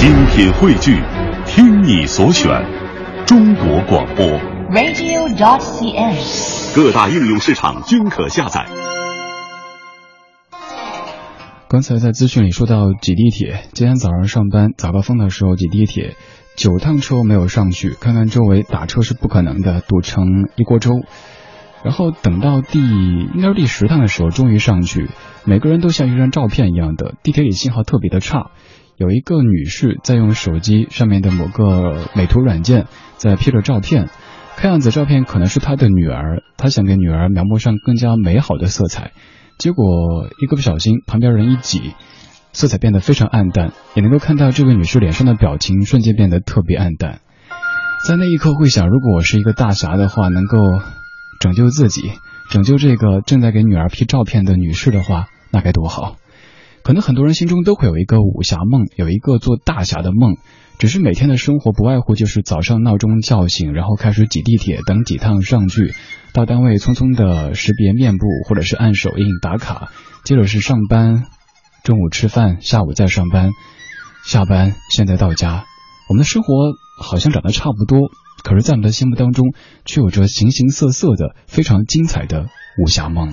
精品汇聚，听你所选，中国广播。radio.dot.cn，。各大应用市场均可下载。刚才在资讯里说到挤地铁，今天早上上班早高峰的时候挤地铁，九趟车没有上去，看看周围打车是不可能的，堵成一锅粥。然后等到第应该是第十趟的时候，终于上去，每个人都像一张照片一样的，地铁里信号特别的差。有一个女士在用手机上面的某个美图软件在 P 着照片，看样子照片可能是她的女儿，她想给女儿描摹上更加美好的色彩。结果一个不小心，旁边人一挤，色彩变得非常暗淡，也能够看到这位女士脸上的表情瞬间变得特别暗淡。在那一刻会想，如果我是一个大侠的话，能够拯救自己，拯救这个正在给女儿 P 照片的女士的话，那该多好。可能很多人心中都会有一个武侠梦，有一个做大侠的梦，只是每天的生活不外乎就是早上闹钟叫醒，然后开始挤地铁，等几趟上去，到单位匆匆的识别面部或者是按手印打卡，接着是上班，中午吃饭，下午再上班，下班，现在到家，我们的生活好像长得差不多，可是，在我们的心目当中，却有着形形色色的非常精彩的武侠梦。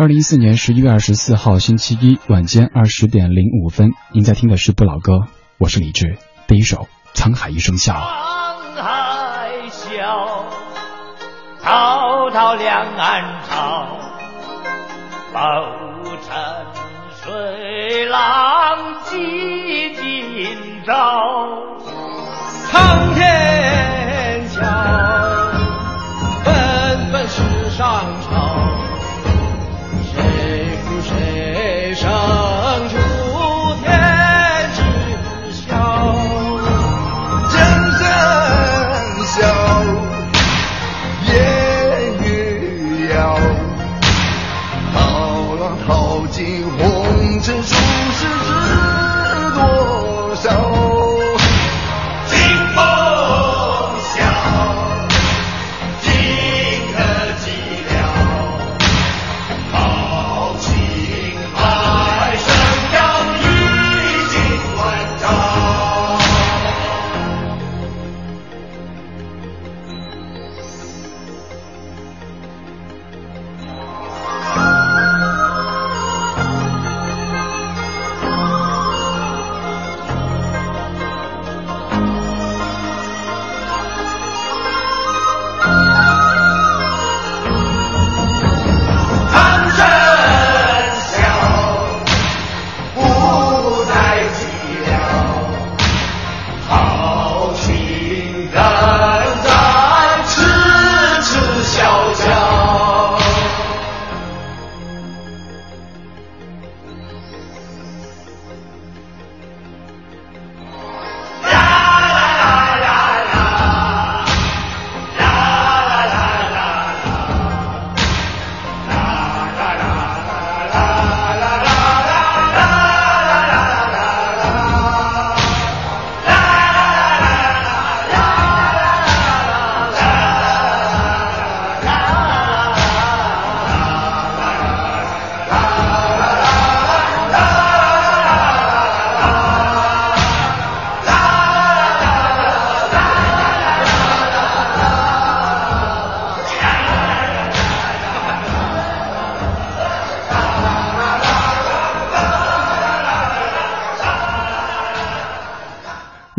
二零一四年十一月二十四号星期一晚间二十点零五分，您在听的是不老歌，我是李志。第一首《沧海一声笑》。沧海笑，滔滔两岸潮，浮沉水浪几今朝。苍天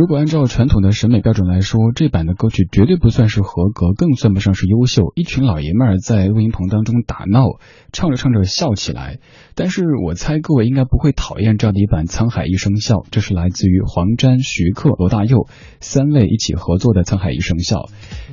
果按照传统的审美标准来说，这版的歌曲绝对不算是合格，更算不上是优秀。一群老爷们儿在录音棚当中打闹，唱着唱着笑起来。但是我猜各位应该不会讨厌这样的一版《沧海一声笑》，这是来自于黄沾、徐克、罗大佑三位一起合作的《沧海一声笑》。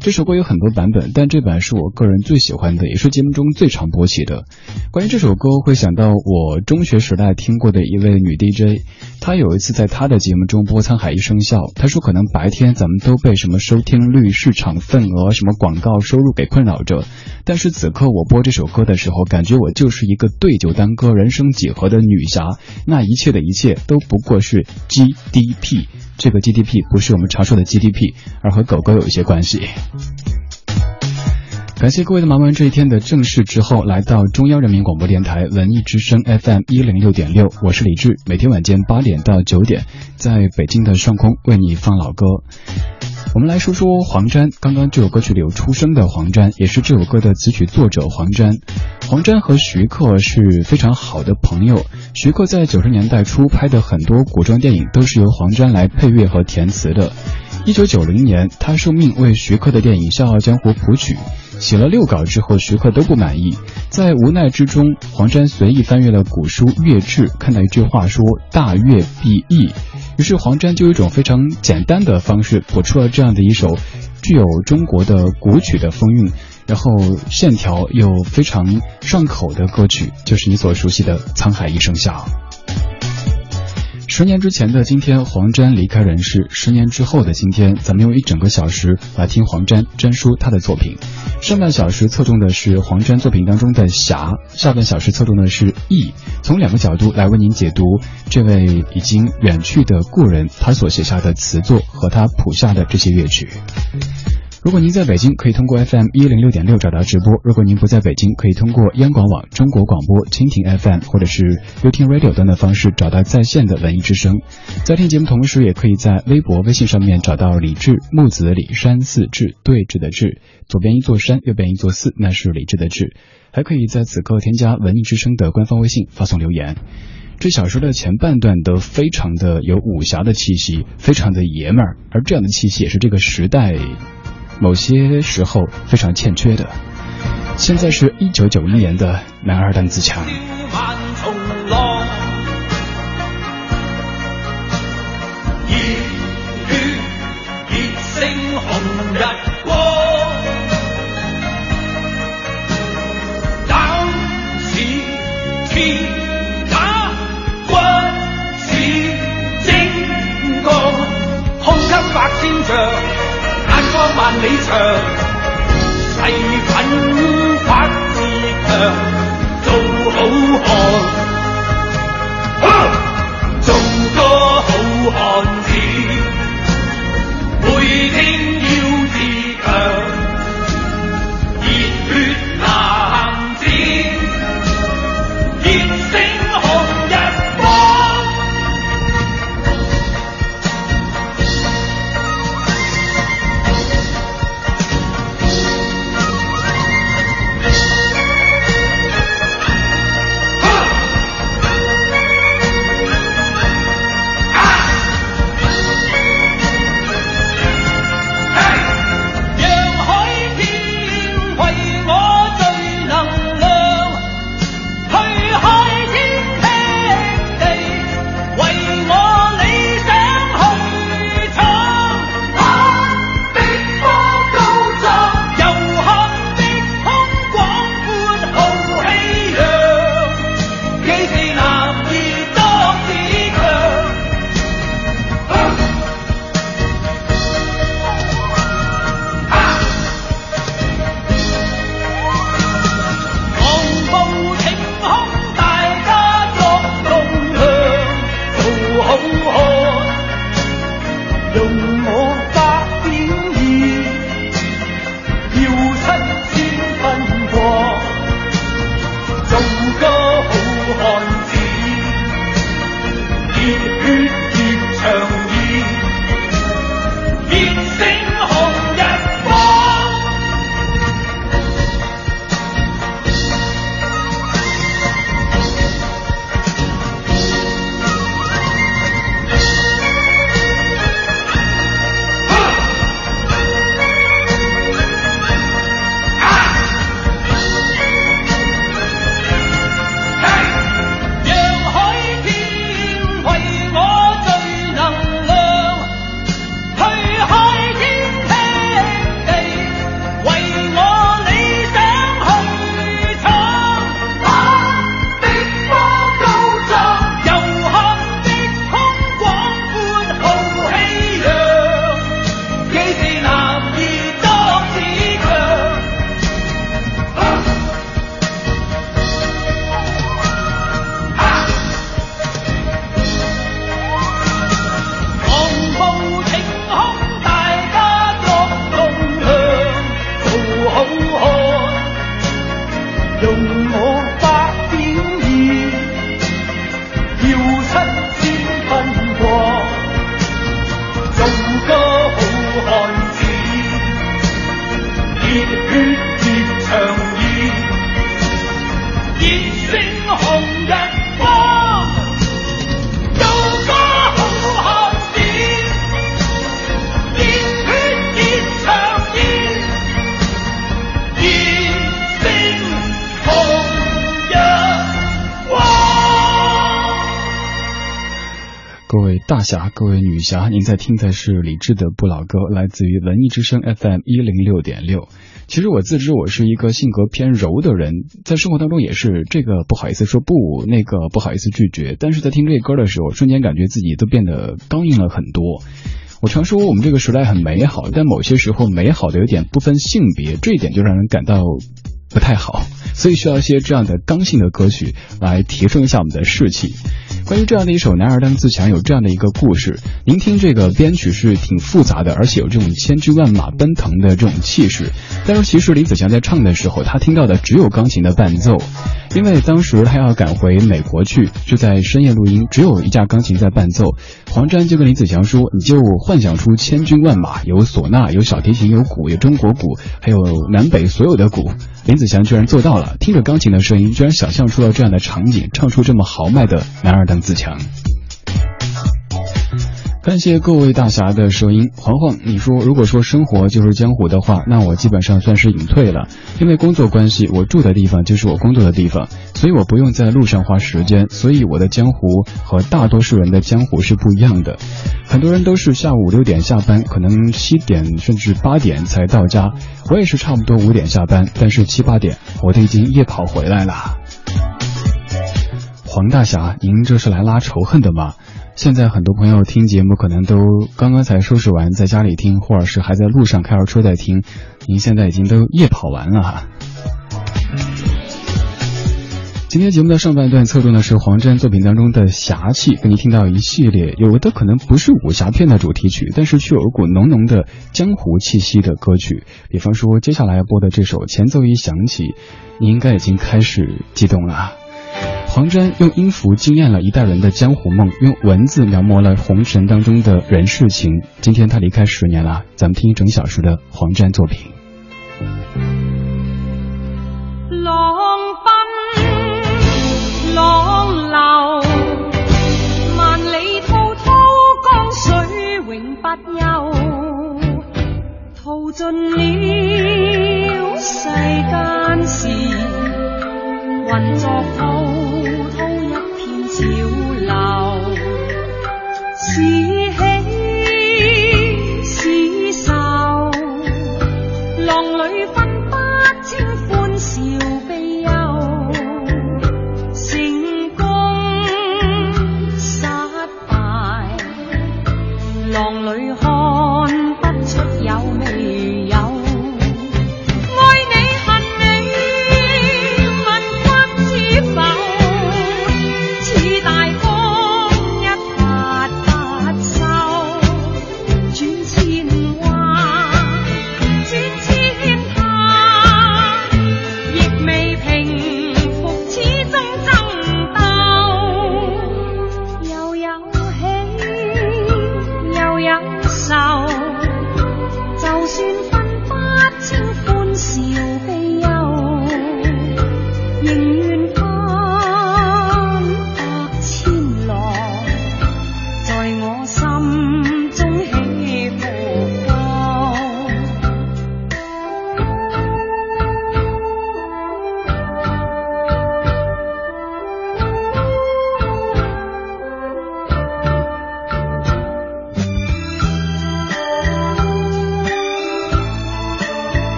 这首歌有很多版本，但这版是我个人最喜欢的，也是节目中最常播起的。关于这首歌，会想到我中学时代听过的一位女 DJ，她有一次在她的节目中播《沧海一声笑》，她说可能白天咱们都被什么收听率、市场份额、什么广告收入给困扰着，但是此刻我播这首歌的时候，感觉我就是一个对酒当歌、人生几何的女侠，那一切的一切都不过是 GDP。这个 GDP 不是我们常说的 GDP，而和狗狗有一些关系。感谢各位的忙完这一天的正事之后，来到中央人民广播电台文艺之声 FM 一零六点六，我是李志，每天晚间八点到九点，在北京的上空为你放老歌。我们来说说黄沾，刚刚这首歌曲里有出生的黄沾，也是这首歌的词曲作者黄沾。黄沾和徐克是非常好的朋友，徐克在九十年代初拍的很多古装电影都是由黄沾来配乐和填词的。一九九零年，他受命为徐克的电影《笑傲江湖》谱曲，写了六稿之后，徐克都不满意，在无奈之中，黄沾随意翻阅了古书《乐志》，看到一句话说“大乐必易”。于是黄沾就一种非常简单的方式谱出了这样的一首具有中国的古曲的风韵，然后线条又非常上口的歌曲，就是你所熟悉的《沧海一声笑》。十年之前的今天，黄沾离开人世；十年之后的今天，咱们用一整个小时来听黄沾沾书他的作品。上半小时侧重的是黄沾作品当中的侠，下半小时侧重的是义。从两个角度来为您解读这位已经远去的故人他所写下的词作和他谱下的这些乐曲。如果您在北京，可以通过 FM 一零六点六找到直播；如果您不在北京，可以通过央广网、中国广播、蜻蜓 FM 或者是 y o u t Radio 等等方式找到在线的文艺之声。在听节目同时，也可以在微博、微信上面找到李志木子李山寺志对峙的志，左边一座山，右边一座寺，那是李志的志。还可以在此刻添加文艺之声的官方微信，发送留言。这小说的前半段都非常的有武侠的气息，非常的爷们儿，而这样的气息也是这个时代。某些时候非常欠缺的。现在是一九九一年的男儿当自强。万里长，誓奋发自强，做好汉，You. 侠，各位女侠，您在听的是李志的不老歌，来自于文艺之声 FM 一零六点六。其实我自知我是一个性格偏柔的人，在生活当中也是这个不好意思说不，那个不好意思拒绝，但是在听这歌的时候，瞬间感觉自己都变得刚硬了很多。我常说我们这个时代很美好，但某些时候美好的有点不分性别，这一点就让人感到不太好，所以需要一些这样的刚性的歌曲来提升一下我们的士气。关于这样的一首《男儿当自强》，有这样的一个故事。您听这个编曲是挺复杂的，而且有这种千军万马奔腾的这种气势。但是其实李子祥在唱的时候，他听到的只有钢琴的伴奏，因为当时他要赶回美国去，就在深夜录音，只有一架钢琴在伴奏。黄沾就跟林子祥说：“你就幻想出千军万马，有唢呐，有小提琴，有鼓，有中国鼓，还有南北所有的鼓。”林子祥居然做到了，听着钢琴的声音，居然想象出了这样的场景，唱出这么豪迈的男儿当自强。感谢各位大侠的收音，黄黄，你说如果说生活就是江湖的话，那我基本上算是隐退了，因为工作关系，我住的地方就是我工作的地方，所以我不用在路上花时间，所以我的江湖和大多数人的江湖是不一样的。很多人都是下午六点下班，可能七点甚至八点才到家，我也是差不多五点下班，但是七八点我都已经夜跑回来了。黄大侠，您这是来拉仇恨的吗？现在很多朋友听节目可能都刚刚才收拾完，在家里听，或者是还在路上开着车在听。您现在已经都夜跑完了哈。今天节目的上半段侧重的是黄沾作品当中的侠气，给你听到一系列有的可能不是武侠片的主题曲，但是却有一股浓浓的江湖气息的歌曲。比方说接下来要播的这首前奏一响起，你应该已经开始激动了。黄沾用音符惊艳了一代人的江湖梦，用文字描摹了红尘当中的人世情。今天他离开十年了，咱们听一整小时的黄沾作品。浪奔浪流，万里滔滔江水永不休，淘尽了世间事，混作浮。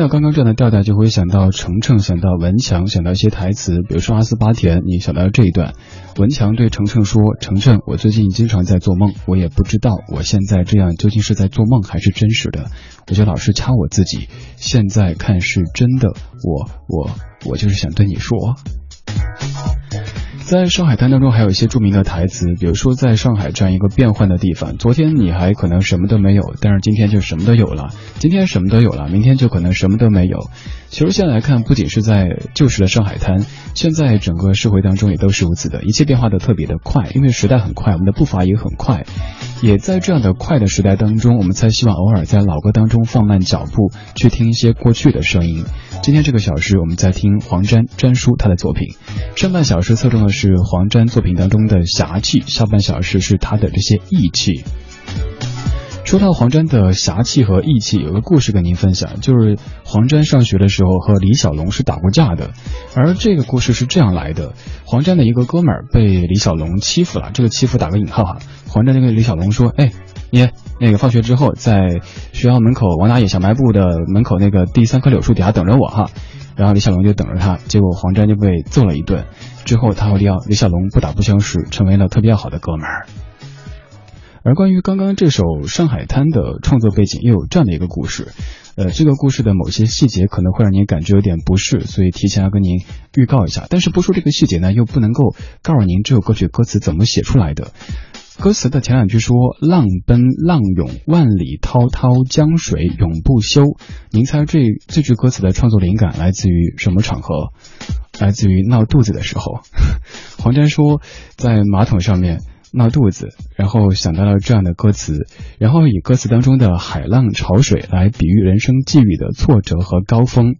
到刚刚这样的调调，就会想到程程，想到文强，想到一些台词，比如说阿斯巴甜，你想到这一段，文强对程程说：“程程，我最近经常在做梦，我也不知道我现在这样究竟是在做梦还是真实的，我就老是掐我自己，现在看是真的，我我我就是想对你说。”在上海滩当中，还有一些著名的台词，比如说，在上海这样一个变幻的地方，昨天你还可能什么都没有，但是今天就什么都有了；今天什么都有了，明天就可能什么都没有。其实现在来看，不仅是在旧时的上海滩，现在整个社会当中也都是如此的，一切变化的特别的快，因为时代很快，我们的步伐也很快。也在这样的快的时代当中，我们才希望偶尔在老歌当中放慢脚步，去听一些过去的声音。今天这个小时，我们在听黄沾沾叔他的作品。上半小时侧重的是黄沾作品当中的侠气，下半小时是他的这些义气。说到黄沾的侠气和义气，有个故事跟您分享，就是黄沾上学的时候和李小龙是打过架的，而这个故事是这样来的：黄沾的一个哥们儿被李小龙欺负了，这个欺负打个引号哈。黄沾就跟李小龙说：“哎，你那个放学之后在学校门口王大爷小卖部的门口那个第三棵柳树底下等着我哈。”然后李小龙就等着他，结果黄沾就被揍了一顿。之后他和李李小龙不打不相识，成为了特别要好的哥们儿。而关于刚刚这首《上海滩》的创作背景，又有这样的一个故事。呃，这个故事的某些细节可能会让您感觉有点不适，所以提前要跟您预告一下。但是不说这个细节呢，又不能够告诉您这首歌曲歌词怎么写出来的。歌词的前两句说：“浪奔浪涌，万里滔滔江水永不休。”您猜这这句歌词的创作灵感来自于什么场合？来自于闹肚子的时候。黄沾说，在马桶上面。闹肚子，然后想到了这样的歌词，然后以歌词当中的海浪潮水来比喻人生际遇的挫折和高峰。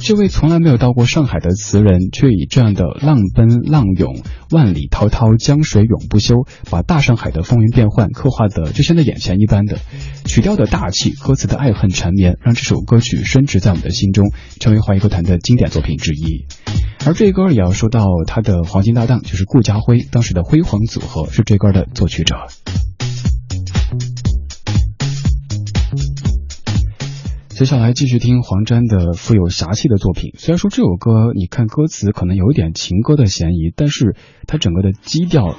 这位从来没有到过上海的词人，却以这样的浪奔浪涌、万里滔滔江水永不休，把大上海的风云变幻刻画的就像在眼前一般的。曲调的大气，歌词的爱恨缠绵，让这首歌曲深植在我们的心中，成为华语歌坛的经典作品之一。而这歌也要说到他的黄金搭档，就是顾家辉，当时的辉煌组合是这歌的作曲者。接下来继续听黄沾的富有侠气的作品。虽然说这首歌，你看歌词可能有一点情歌的嫌疑，但是它整个的基调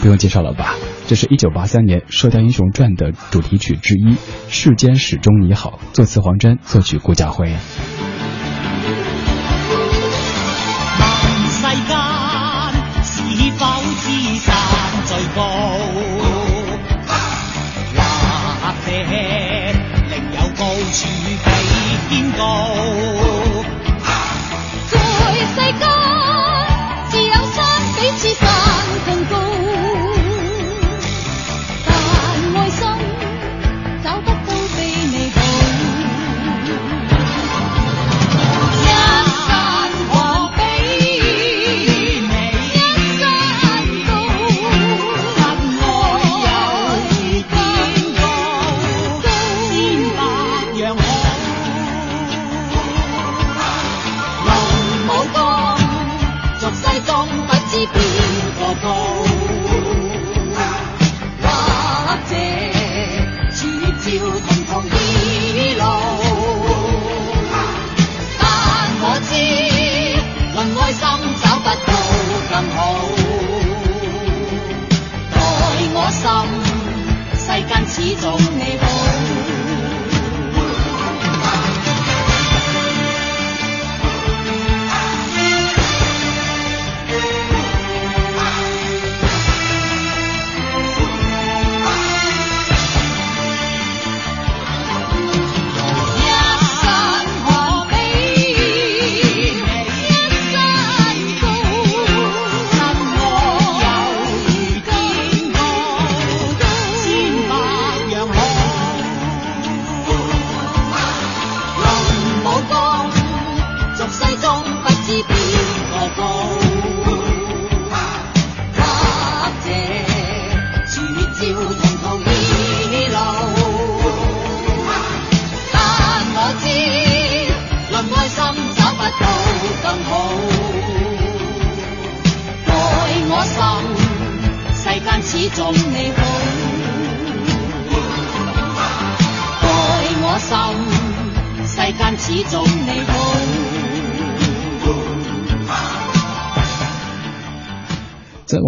不用介绍了吧？这是一九八三年《射雕英雄传》的主题曲之一，《世间始终你好》，作词黄沾，作曲顾家辉。高。或者另有高处比天高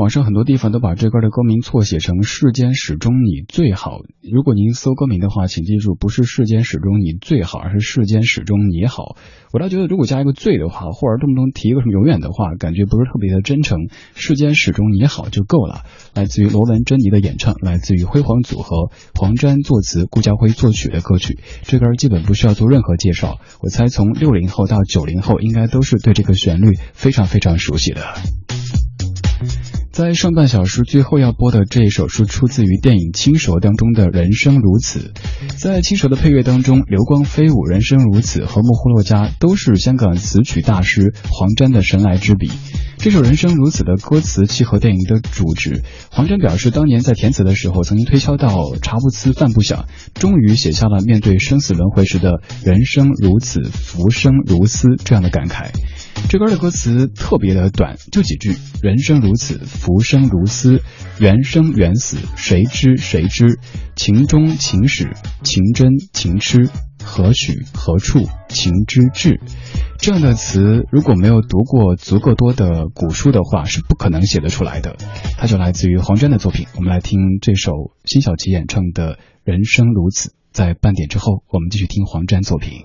网上很多地方都把这歌的歌名错写成“世间始终你最好”。如果您搜歌名的话，请记住，不是“世间始终你最好”，而是“世间始终你好”。我倒觉得，如果加一个“最”的话，或者动不动提一个什么“永远”的话，感觉不是特别的真诚。“世间始终你好”就够了。来自于罗文珍妮的演唱，来自于辉煌组合，黄沾作词，顾家辉作曲的歌曲。这歌基本不需要做任何介绍，我猜从六零后到九零后，应该都是对这个旋律非常非常熟悉的。在上半小时最后要播的这一首是出自于电影《青蛇》当中的《人生如此》。在《青蛇》的配乐当中，流光飞舞、《人生如此》和《木呼洛迦》都是香港词曲大师黄沾的神来之笔。这首《人生如此》的歌词契合电影的主旨。黄沾表示，当年在填词的时候，曾经推敲到茶不思饭不想，终于写下了面对生死轮回时的人生如此，浮生如斯这样的感慨。这歌的歌词特别的短，就几句：人生如此，浮生如斯，缘生缘死，谁知谁知？情中情始，情真情痴，何许何处情之至？这样的词，如果没有读过足够多的古书的话，是不可能写得出来的。它就来自于黄沾的作品。我们来听这首辛晓琪演唱的《人生如此》。在半点之后，我们继续听黄沾作品。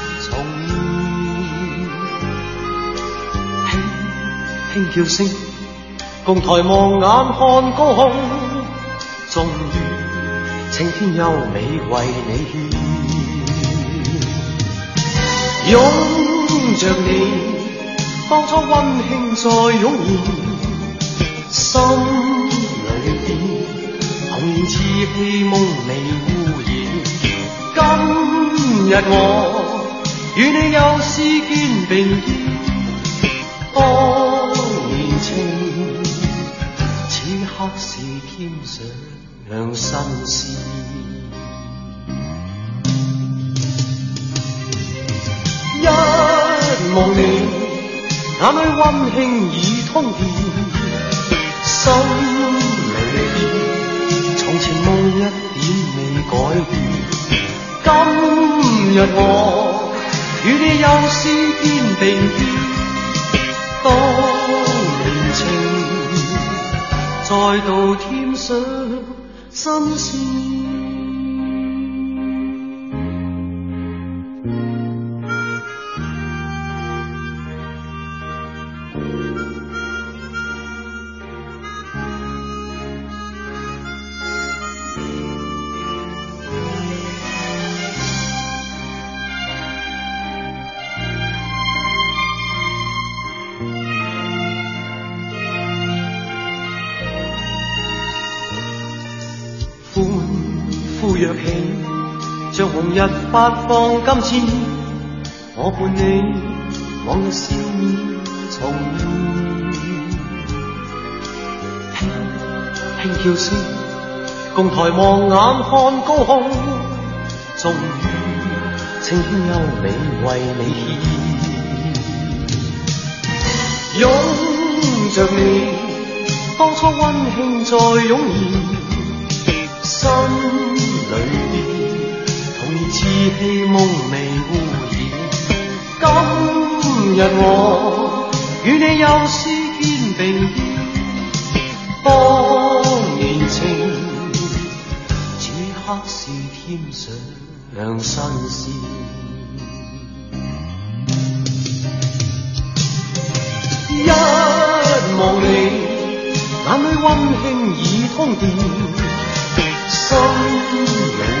轻叫声，共抬望眼看高空，终于青天优美为你献，拥着你。当初温馨再涌现，心里边童年稚气梦未污染。今日我与你又是肩并肩，刻是添上新鲜。一望你。眼里温馨已通电，心里边从前梦一点未改变。今日我与你又是肩并肩，当再度添上新鲜新鲜。日发放金箭，我伴你往日笑面重现，轻轻叫声，共抬望眼看高空，终于青天优美为你献，拥着你，当初温馨再涌现，心。稚气梦未污染，今日我与你又是肩并肩，当年情，此刻是添上新鲜。一望你，眼里温馨已通电，心里。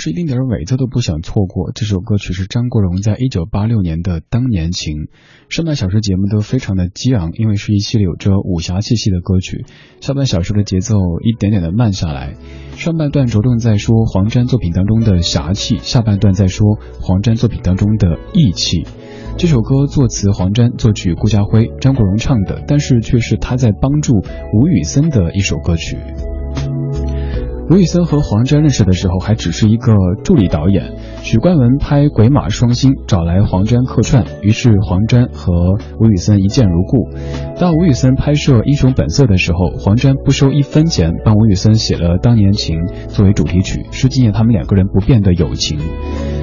是一丁点尾奏都不想错过。这首歌曲是张国荣在一九八六年的《当年情》。上半小时节目都非常的激昂，因为是一系列有着武侠气息的歌曲。下半小时的节奏一点点的慢下来，上半段着重在说黄沾作品当中的侠气，下半段在说黄沾作品当中的义气。这首歌作词黄沾，作曲顾家辉，张国荣唱的，但是却是他在帮助吴宇森的一首歌曲。吴宇森和黄沾认识的时候还只是一个助理导演，许冠文拍《鬼马双星》找来黄沾客串，于是黄沾和吴宇森一见如故。当吴宇森拍摄《英雄本色》的时候，黄沾不收一分钱，帮吴宇森写了《当年情》作为主题曲，是纪念他们两个人不变的友情。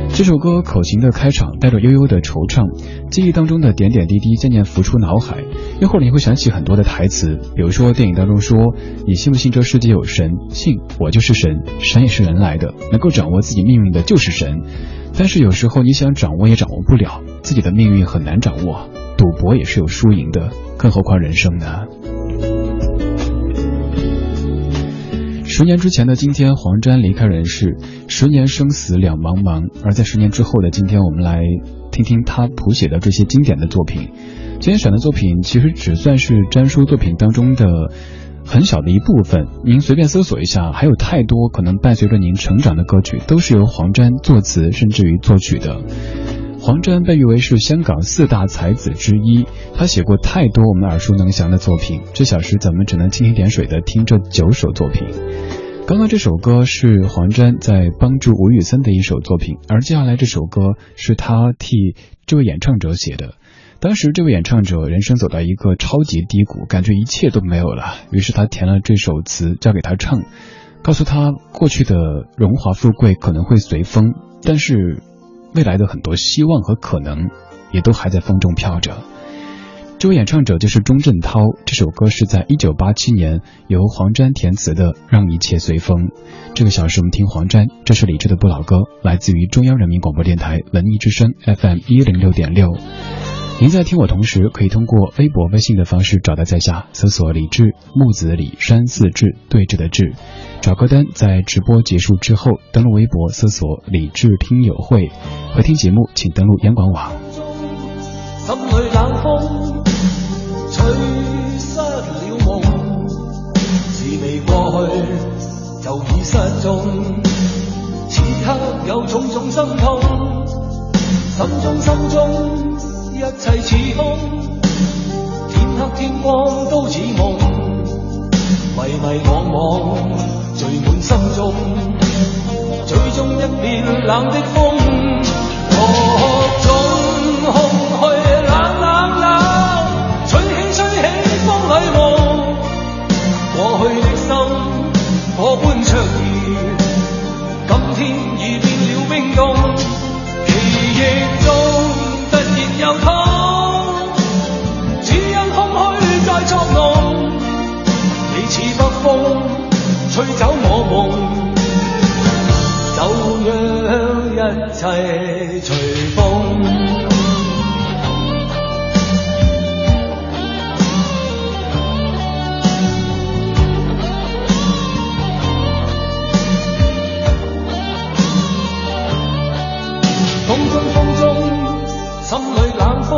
这首歌口琴的开场带着悠悠的惆怅，记忆当中的点点滴滴渐渐浮出脑海。一会儿你会想起很多的台词，比如说电影当中说：“你信不信这世界有神？信，我就就是神，神也是人来的，能够掌握自己命运的就是神。但是有时候你想掌握也掌握不了，自己的命运很难掌握，赌博也是有输赢的，更何况人生呢？”十年之前的今天，黄沾离开人世。十年生死两茫茫，而在十年之后的今天，我们来听听他谱写的这些经典的作品。今天选的作品其实只算是詹叔作品当中的很小的一部分。您随便搜索一下，还有太多可能伴随着您成长的歌曲，都是由黄沾作词甚至于作曲的。黄沾被誉为是香港四大才子之一，他写过太多我们耳熟能详的作品。这小时咱们只能蜻蜓点水的听这九首作品。刚刚这首歌是黄沾在帮助吴宇森的一首作品，而接下来这首歌是他替这位演唱者写的。当时这位演唱者人生走到一个超级低谷，感觉一切都没有了，于是他填了这首词交给他唱，告诉他过去的荣华富贵可能会随风，但是。未来的很多希望和可能，也都还在风中飘着。这位演唱者就是钟镇涛，这首歌是在一九八七年由黄沾填词的《让一切随风》。这个小时我们听黄沾，这是李志的不老歌，来自于中央人民广播电台文艺之声 FM 一零六点六。您在听我同时，可以通过微博、微信的方式找到在下，搜索李志木子李山寺志对峙的志。找歌单，在直播结束之后，登录微博搜索“李智听友会”，回听节目请登录央广网。心里冷风吹失了梦，事未过去就已失踪。此刻有种种心痛，心中心中一切似空，天黑天光都似梦，迷迷惘惘。聚满心中，最终一片冷的风，随风。风中风中，心里冷风，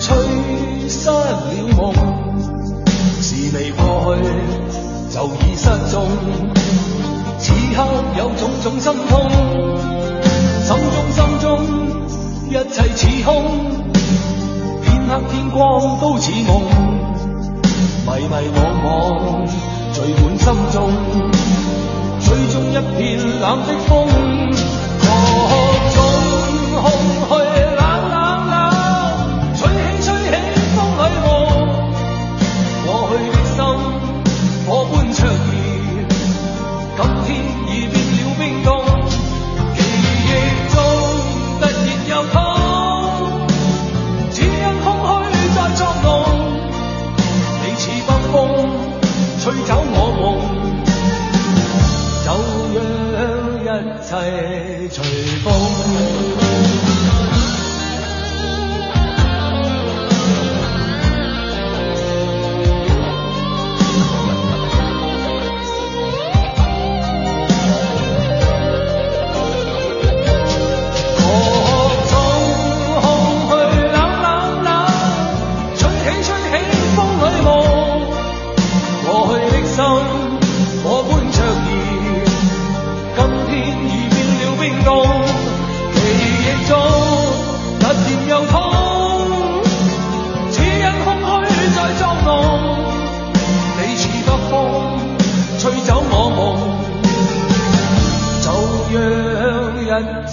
吹失了梦，是未过去。就已失踪，此刻有种种心痛，天光都似梦，迷迷惘惘聚满心中，吹中一片冷的风，各种空虚。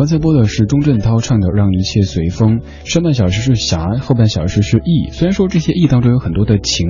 刚才播的是钟镇涛唱的《让一切随风》，上半小时是侠，后半小时是义。虽然说这些义当中有很多的情，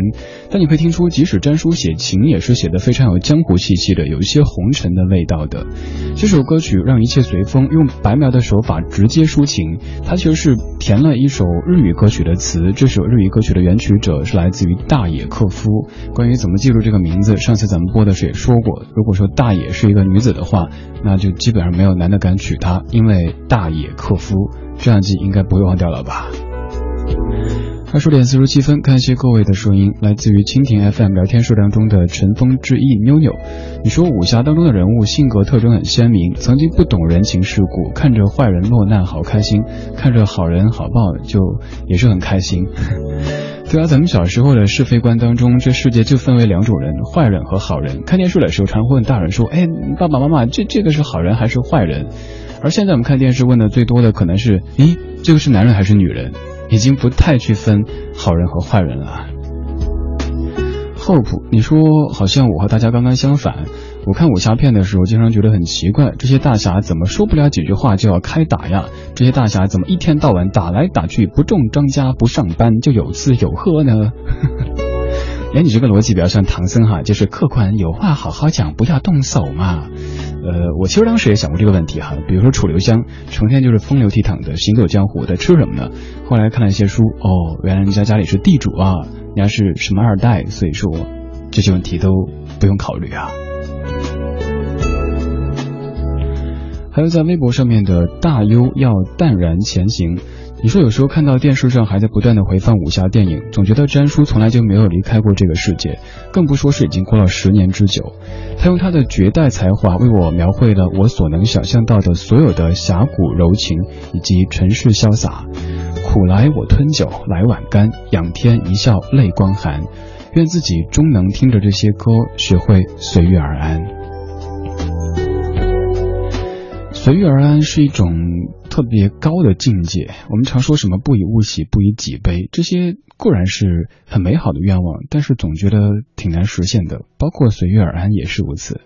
但你可以听出，即使詹叔写情也是写的非常有江湖气息的，有一些红尘的味道的。这首歌曲《让一切随风》用白描的手法直接抒情，它其实是填了一首日语歌曲的词。这首日语歌曲的原曲者是来自于大野克夫。关于怎么记住这个名字，上次咱们播的时候也说过，如果说大野是一个女子的话，那就基本上没有男的敢娶她。因因为大野克夫这样记应该不会忘掉了吧？二十点四十七分，感谢各位的声音，来自于蜻蜓 FM 聊天数量中的尘封之意妞妞。你说武侠当中的人物性格特征很鲜明，曾经不懂人情世故，看着坏人落难好开心，看着好人好报就也是很开心。对啊，咱们小时候的是非观当中，这世界就分为两种人，坏人和好人。看电视的时候，常会问大人说：“哎，爸爸妈妈，这这个是好人还是坏人？”而现在我们看电视问的最多的可能是：“咦，这个是男人还是女人？”已经不太去分好人和坏人了。Hope，你说好像我和大家刚刚相反。我看武侠片的时候，经常觉得很奇怪，这些大侠怎么说不了几句话就要开打呀？这些大侠怎么一天到晚打来打去，不中张家不上班就有吃有喝呢？哎，你这个逻辑比较像唐僧哈，就是客官有话好好讲，不要动手嘛。呃，我其实当时也想过这个问题哈，比如说楚留香成天就是风流倜傥的行走江湖，在吃什么呢？后来看了一些书，哦，原来人家家里是地主啊，人家是什么二代，所以说这些问题都不用考虑啊。还有在微博上面的大优要淡然前行。你说有时候看到电视上还在不断的回放武侠电影，总觉得詹叔从来就没有离开过这个世界，更不说是已经过了十年之久。他用他的绝代才华为我描绘了我所能想象到的所有的侠骨柔情以及尘世潇洒。苦来我吞酒，来碗干，仰天一笑泪光寒。愿自己终能听着这些歌，学会随遇而安。随遇而安是一种特别高的境界。我们常说什么“不以物喜，不以己悲”，这些固然是很美好的愿望，但是总觉得挺难实现的。包括随遇而安也是如此。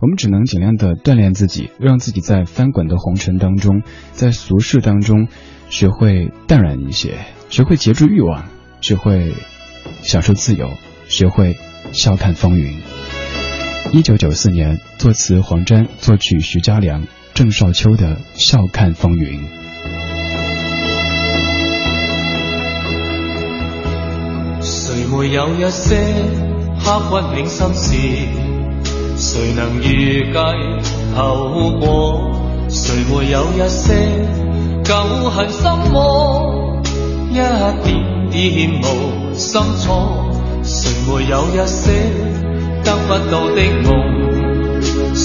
我们只能尽量的锻炼自己，让自己在翻滚的红尘当中，在俗世当中，学会淡然一些，学会节制欲望，学会享受自由，学会笑看风云。一九九四年，作词黄沾，作曲徐佳良。郑少秋的《笑看风云》。谁没有一些刻骨铭心事？谁能预计后果？谁没有一些旧恨心魔？一点点无心错。谁没有一些得不到的梦？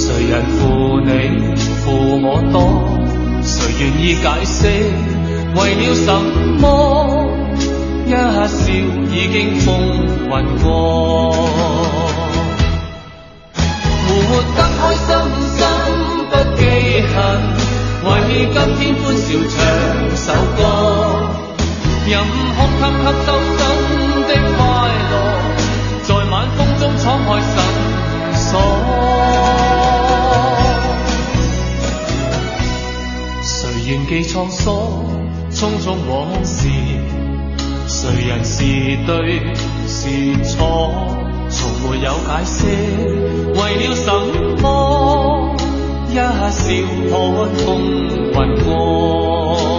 谁人负你负我多？谁愿意解释？为了什么？一笑已经风云过。活得开心心不记恨，为今天欢笑唱首歌。任哭泣吸收真的快乐，在晚风中敞开心锁。愿记沧桑，匆匆往事，谁人是对是错，从没有解释，为了什么？一笑看风云过。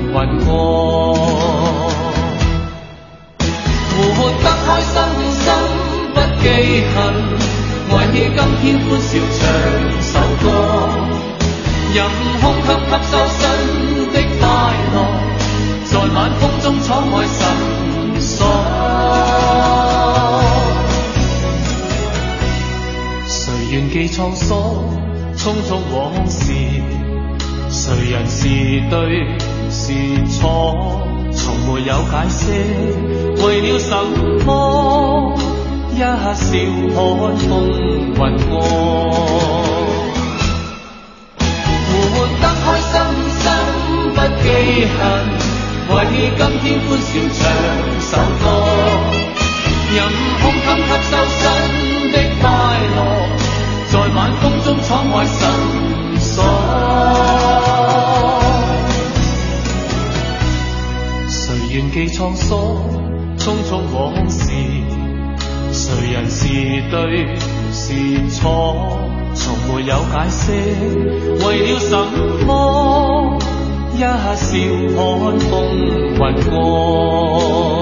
云过，活得开心心不記恨，為你今天歡笑唱首歌，任空襟吸收新的快樂，在晚風中敞开心鎖。誰願記創所，匆匆往事，誰人是對是錯？從沒有解釋，為了什麼？一笑看風雲過，活得開心心不記恨，為你今天歡笑唱首歌，任空襟吸收新的快樂，在晚風中敞开心锁。願記創所，匆匆往事。谁人是对是错？从没有解释，为了什么？一笑看风云过。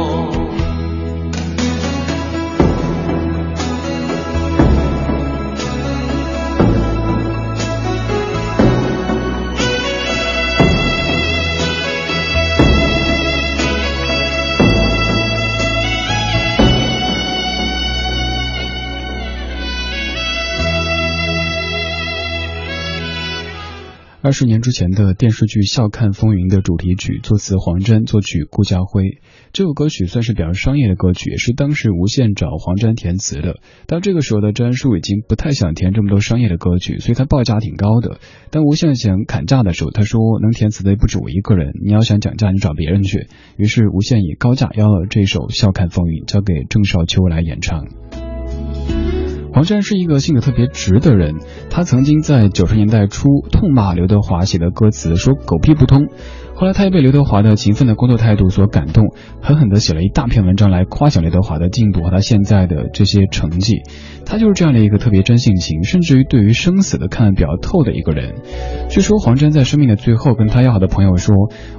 二十年之前的电视剧《笑看风云》的主题曲，作词黄沾，作曲顾嘉辉。这首歌曲算是比较商业的歌曲，也是当时无线找黄沾填词的。但这个时候的詹叔已经不太想填这么多商业的歌曲，所以他报价挺高的。当无线想砍价的时候，他说能填词的不止我一个人，你要想讲价，你找别人去。于是无线以高价邀了这首《笑看风云》，交给郑少秋来演唱。黄沾是一个性格特别直的人，他曾经在九十年代初痛骂刘德华写的歌词，说狗屁不通。后来他也被刘德华的勤奋的工作态度所感动，狠狠地写了一大篇文章来夸奖刘德华的进步和他现在的这些成绩。他就是这样的一个特别真性情，甚至于对于生死的看得比较透的一个人。据说黄沾在生命的最后跟他要好的朋友说：“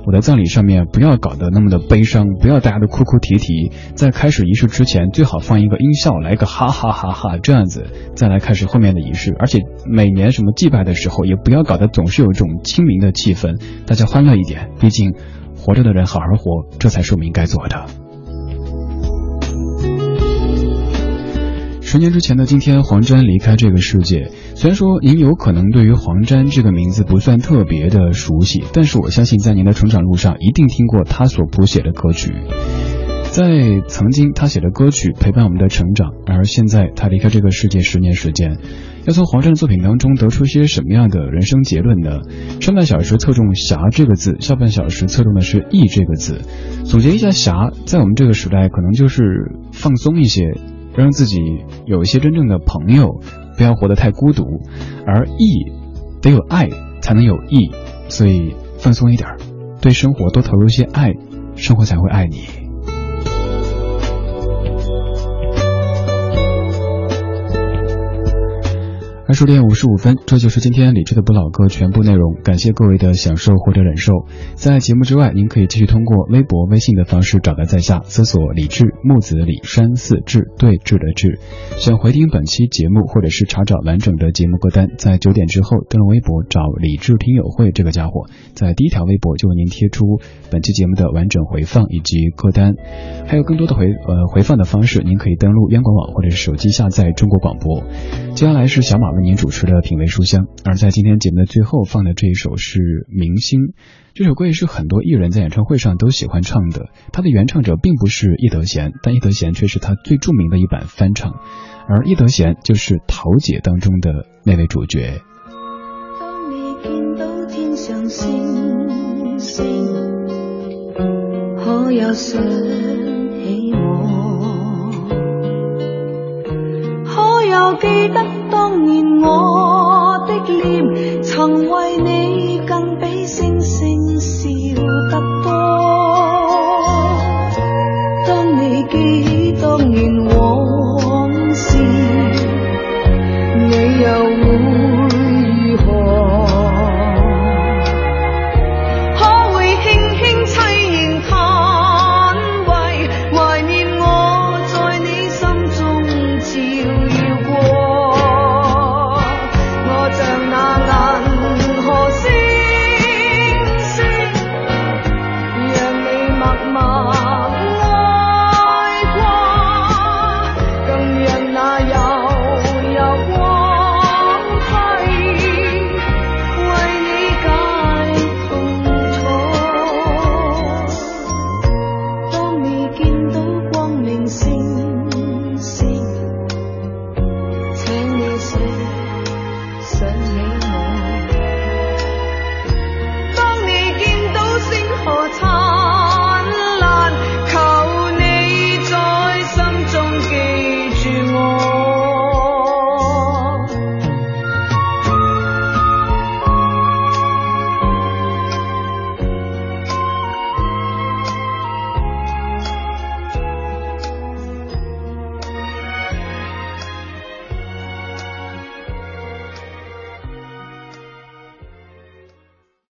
我的葬礼上面不要搞得那么的悲伤，不要大家都哭哭啼啼，在开始仪式之前最好放一个音效，来个哈哈哈哈这样子，再来开始后面的仪式。而且每年什么祭拜的时候，也不要搞得总是有一种清明的气氛，大家欢乐一点。毕竟活着的人好好活，这才是我们应该做的。”十年之前的今天，黄沾离开这个世界。虽然说您有可能对于黄沾这个名字不算特别的熟悉，但是我相信在您的成长路上一定听过他所谱写的歌曲。在曾经他写的歌曲陪伴我们的成长，而现在他离开这个世界十年时间，要从黄沾的作品当中得出一些什么样的人生结论呢？上半小时侧重“侠”这个字，下半小时侧重的是“义”这个字。总结一下，侠在我们这个时代可能就是放松一些。让自己有一些真正的朋友，不要活得太孤独，而义得有爱才能有义，所以放松一点，对生活多投入些爱，生活才会爱你。二十点五十五分，这就是今天理智的不老歌全部内容。感谢各位的享受或者忍受。在节目之外，您可以继续通过微博、微信的方式找到在下，搜索“李智木子李山寺智对峙的志”。想回听本期节目或者是查找完整的节目歌单，在九点之后登录微博找“李智听友会”这个家伙，在第一条微博就为您贴出本期节目的完整回放以及歌单。还有更多的回呃回放的方式，您可以登录央广网或者是手机下载中国广播。接下来是小马您主持的品味书香，而在今天节目的最后放的这一首是《明星》，这首歌也是很多艺人在演唱会上都喜欢唱的。它的原唱者并不是叶德娴，但叶德娴却是他最著名的一版翻唱，而叶德娴就是《桃姐》当中的那位主角。当你见到天上星星，可有想起我？可有记得当年我的脸，曾为你更比星星笑得多？